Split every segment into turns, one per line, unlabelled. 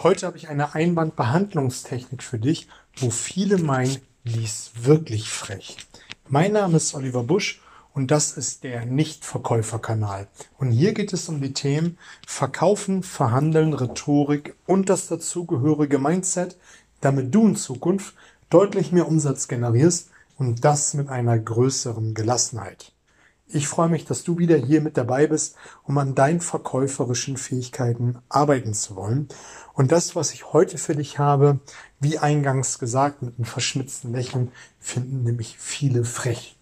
Heute habe ich eine Einwandbehandlungstechnik für dich, wo viele meinen, die ist wirklich frech. Mein Name ist Oliver Busch und das ist der Nichtverkäuferkanal. Und hier geht es um die Themen Verkaufen, Verhandeln, Rhetorik und das dazugehörige Mindset, damit du in Zukunft deutlich mehr Umsatz generierst und das mit einer größeren Gelassenheit. Ich freue mich, dass du wieder hier mit dabei bist, um an deinen verkäuferischen Fähigkeiten arbeiten zu wollen. Und das, was ich heute für dich habe, wie eingangs gesagt, mit einem verschmitzten Lächeln, finden nämlich viele frech.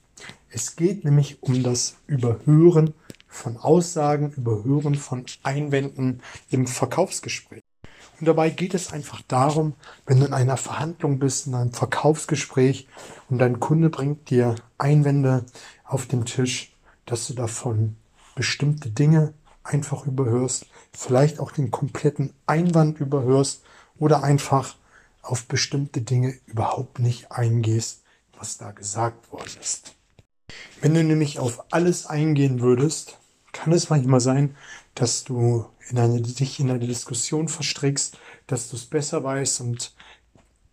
Es geht nämlich um das Überhören von Aussagen, Überhören von Einwänden im Verkaufsgespräch. Und dabei geht es einfach darum, wenn du in einer Verhandlung bist, in einem Verkaufsgespräch und dein Kunde bringt dir Einwände auf den Tisch, dass du davon bestimmte Dinge einfach überhörst, vielleicht auch den kompletten Einwand überhörst oder einfach auf bestimmte Dinge überhaupt nicht eingehst, was da gesagt worden ist. Wenn du nämlich auf alles eingehen würdest, kann es manchmal sein, dass du in eine, dich in eine Diskussion verstrickst, dass du es besser weißt und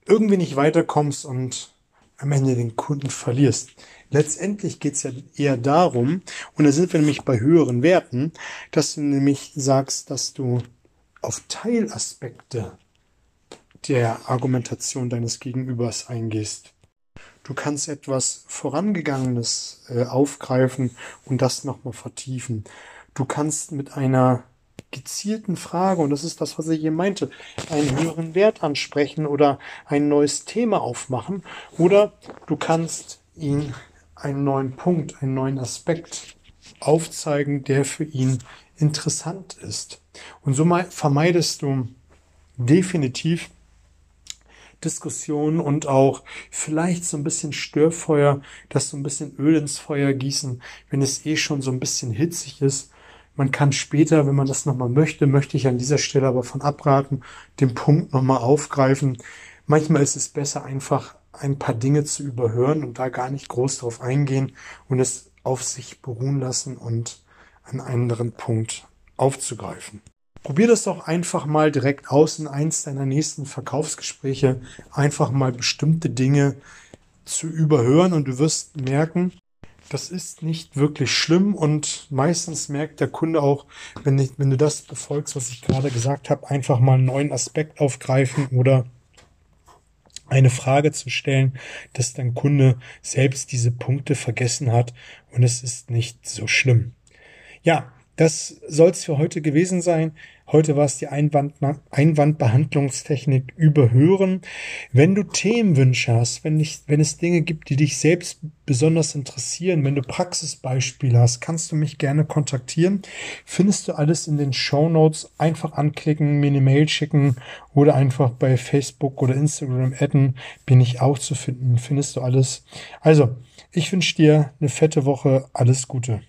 irgendwie nicht weiterkommst und am Ende den Kunden verlierst. Letztendlich geht es ja eher darum, und da sind wir nämlich bei höheren Werten, dass du nämlich sagst, dass du auf Teilaspekte der Argumentation deines Gegenübers eingehst. Du kannst etwas Vorangegangenes äh, aufgreifen und das nochmal vertiefen. Du kannst mit einer gezielten Frage, und das ist das, was ich hier meinte, einen höheren Wert ansprechen oder ein neues Thema aufmachen. Oder du kannst ihn einen neuen Punkt, einen neuen Aspekt aufzeigen, der für ihn interessant ist. Und so vermeidest du definitiv Diskussionen und auch vielleicht so ein bisschen Störfeuer, dass so ein bisschen Öl ins Feuer gießen, wenn es eh schon so ein bisschen hitzig ist man kann später, wenn man das nochmal möchte, möchte ich an dieser Stelle aber von abraten, den Punkt nochmal aufgreifen. Manchmal ist es besser, einfach ein paar Dinge zu überhören und da gar nicht groß drauf eingehen und es auf sich beruhen lassen und einen anderen Punkt aufzugreifen. Probier das doch einfach mal direkt aus in eins deiner nächsten Verkaufsgespräche, einfach mal bestimmte Dinge zu überhören und du wirst merken, das ist nicht wirklich schlimm und meistens merkt der Kunde auch, wenn, ich, wenn du das befolgst, was ich gerade gesagt habe, einfach mal einen neuen Aspekt aufgreifen oder eine Frage zu stellen, dass dein Kunde selbst diese Punkte vergessen hat und es ist nicht so schlimm. Ja, das soll es für heute gewesen sein. Heute war es die Einwand, Einwandbehandlungstechnik überhören. Wenn du Themenwünsche hast, wenn, ich, wenn es Dinge gibt, die dich selbst besonders interessieren, wenn du Praxisbeispiele hast, kannst du mich gerne kontaktieren. Findest du alles in den Show Notes. Einfach anklicken, mir eine Mail schicken oder einfach bei Facebook oder Instagram adden. Bin ich auch zu finden. Findest du alles. Also, ich wünsche dir eine fette Woche. Alles Gute.